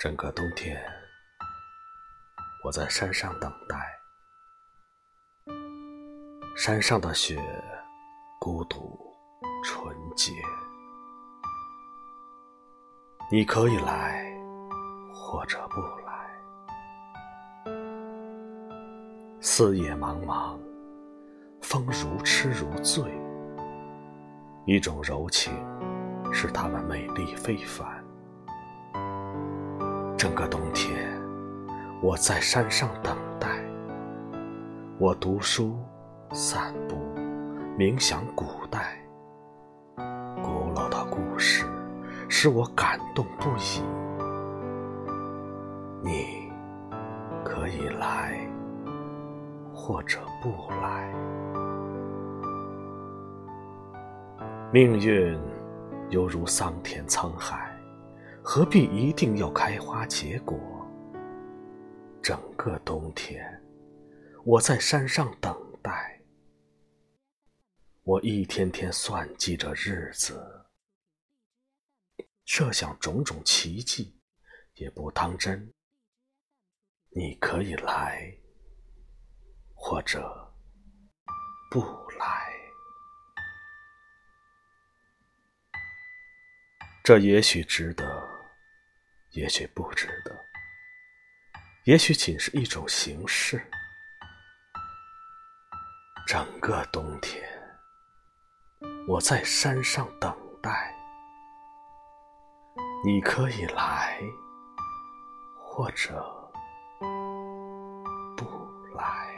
整个冬天，我在山上等待。山上的雪，孤独纯洁。你可以来，或者不来。四野茫茫，风如痴如醉。一种柔情，使它们美丽非凡。整个冬天，我在山上等待。我读书、散步、冥想古代，古老的故事使我感动不已。你可以来，或者不来。命运犹如桑田沧海。何必一定要开花结果？整个冬天，我在山上等待。我一天天算计着日子，设想种种奇迹，也不当真。你可以来，或者不来。这也许值得。也许不值得也许仅是一种形式。整个冬天我在山上等待你可以来或者不来。